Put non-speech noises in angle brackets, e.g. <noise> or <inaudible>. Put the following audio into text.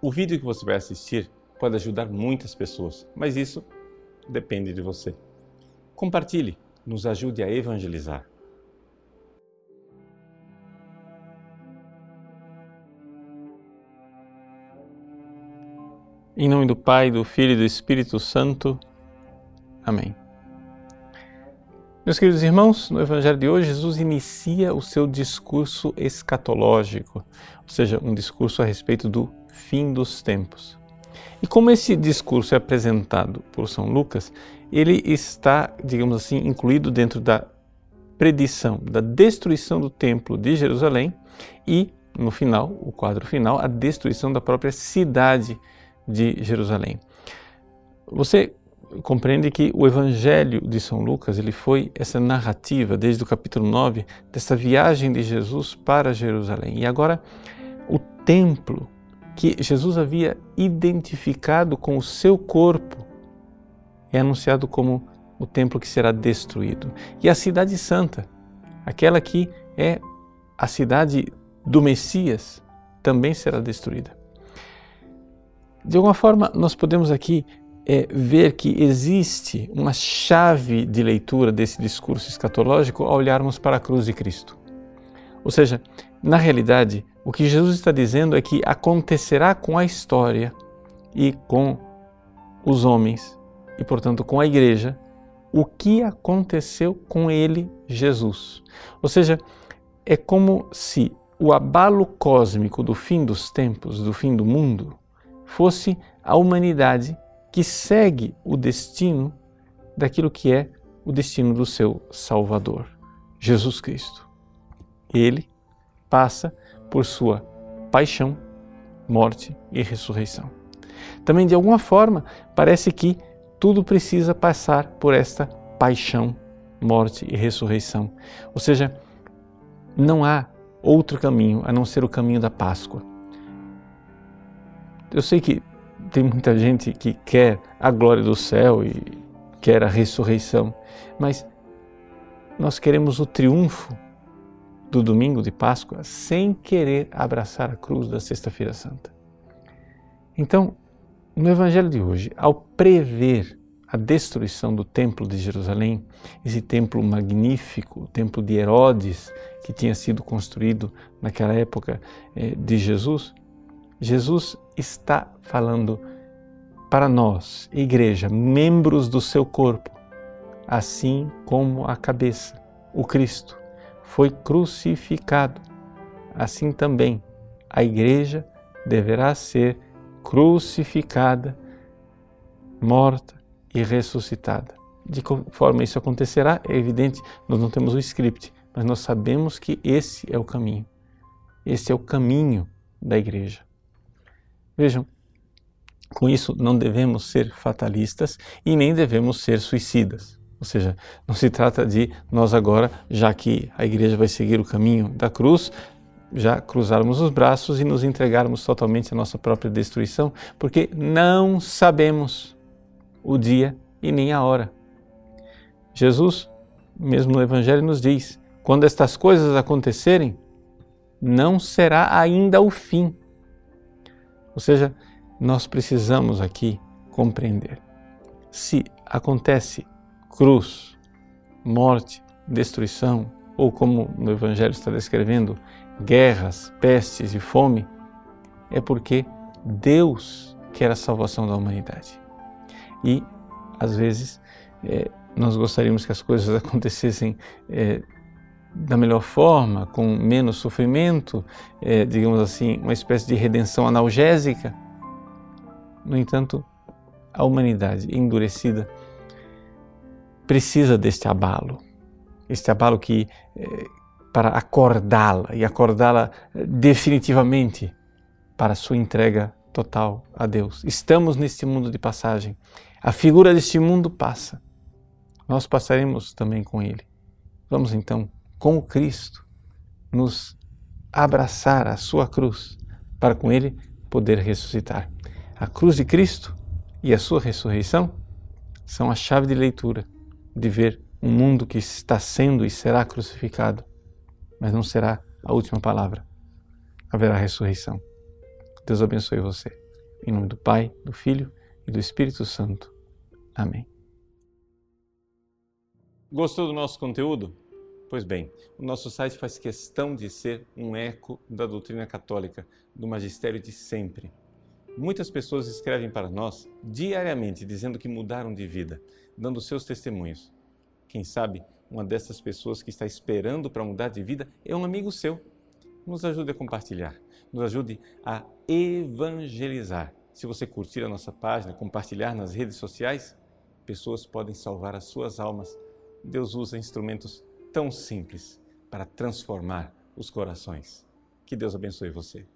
O vídeo que você vai assistir pode ajudar muitas pessoas, mas isso depende de você. Compartilhe, nos ajude a evangelizar. Em nome do Pai, do Filho e do Espírito Santo. Amém. Meus queridos irmãos, no Evangelho de hoje, Jesus inicia o seu discurso escatológico, ou seja, um discurso a respeito do fim dos tempos. E como esse discurso é apresentado por São Lucas, ele está, digamos assim, incluído dentro da predição da destruição do templo de Jerusalém e, no final, o quadro final, a destruição da própria cidade de Jerusalém. Você compreende que o Evangelho de São Lucas ele foi essa narrativa desde o capítulo 9 dessa viagem de Jesus para Jerusalém. E agora o templo que Jesus havia identificado com o seu corpo é anunciado como o templo que será destruído. E a cidade santa, aquela que é a cidade do Messias, também será destruída. De alguma forma, nós podemos aqui é, ver que existe uma chave de leitura desse discurso escatológico ao olharmos para a cruz de Cristo. Ou seja, na realidade, o que Jesus está dizendo é que acontecerá com a história e com os homens, e portanto com a igreja, o que aconteceu com ele, Jesus. Ou seja, é como se o abalo cósmico do fim dos tempos, do fim do mundo, fosse a humanidade que segue o destino daquilo que é o destino do seu Salvador, Jesus Cristo. Ele passa por sua paixão, morte e ressurreição. Também, de alguma forma, parece que tudo precisa passar por esta paixão, morte e ressurreição. Ou seja, não há outro caminho a não ser o caminho da Páscoa. Eu sei que tem muita gente que quer a glória do céu e quer a ressurreição, mas nós queremos o triunfo do domingo de Páscoa sem querer abraçar a cruz da Sexta-feira Santa. Então, no Evangelho de hoje, ao prever a destruição do Templo de Jerusalém, esse templo magnífico, o Templo de Herodes, que tinha sido construído naquela época eh, de Jesus, Jesus está falando para nós, igreja, membros do seu corpo, assim como a cabeça, o Cristo, foi crucificado, assim também a igreja deverá ser crucificada, morta e ressuscitada. De que forma isso acontecerá, é evidente, nós não temos o script, mas nós sabemos que esse é o caminho. Esse é o caminho da igreja. Vejam, com isso não devemos ser fatalistas e nem devemos ser suicidas. Ou seja, não se trata de nós agora, já que a igreja vai seguir o caminho da cruz, já cruzarmos os braços e nos entregarmos totalmente à nossa própria destruição, porque não sabemos o dia e nem a hora. Jesus, mesmo no Evangelho, nos diz: quando estas coisas acontecerem, não será ainda o fim ou seja, nós precisamos aqui compreender. Se acontece cruz, morte, destruição, ou como no Evangelho está descrevendo, guerras, pestes e fome, é porque Deus quer a salvação da humanidade. E, às vezes, é, nós gostaríamos que as coisas <laughs> acontecessem é, da melhor forma, com menos sofrimento, é, digamos assim, uma espécie de redenção analgésica. No entanto, a humanidade endurecida precisa deste abalo, este abalo que é, para acordá-la e acordá-la definitivamente para a sua entrega total a Deus. Estamos neste mundo de passagem. A figura deste mundo passa. Nós passaremos também com ele. Vamos então com o Cristo, nos abraçar a sua cruz, para com ele poder ressuscitar. A cruz de Cristo e a sua ressurreição são a chave de leitura de ver um mundo que está sendo e será crucificado, mas não será a última palavra. Haverá ressurreição. Deus abençoe você. Em nome do Pai, do Filho e do Espírito Santo. Amém. Gostou do nosso conteúdo? Pois bem, o nosso site faz questão de ser um eco da doutrina católica, do magistério de sempre. Muitas pessoas escrevem para nós diariamente dizendo que mudaram de vida, dando seus testemunhos. Quem sabe uma dessas pessoas que está esperando para mudar de vida é um amigo seu. Nos ajude a compartilhar, nos ajude a evangelizar. Se você curtir a nossa página, compartilhar nas redes sociais, pessoas podem salvar as suas almas. Deus usa instrumentos tão simples para transformar os corações. Que Deus abençoe você.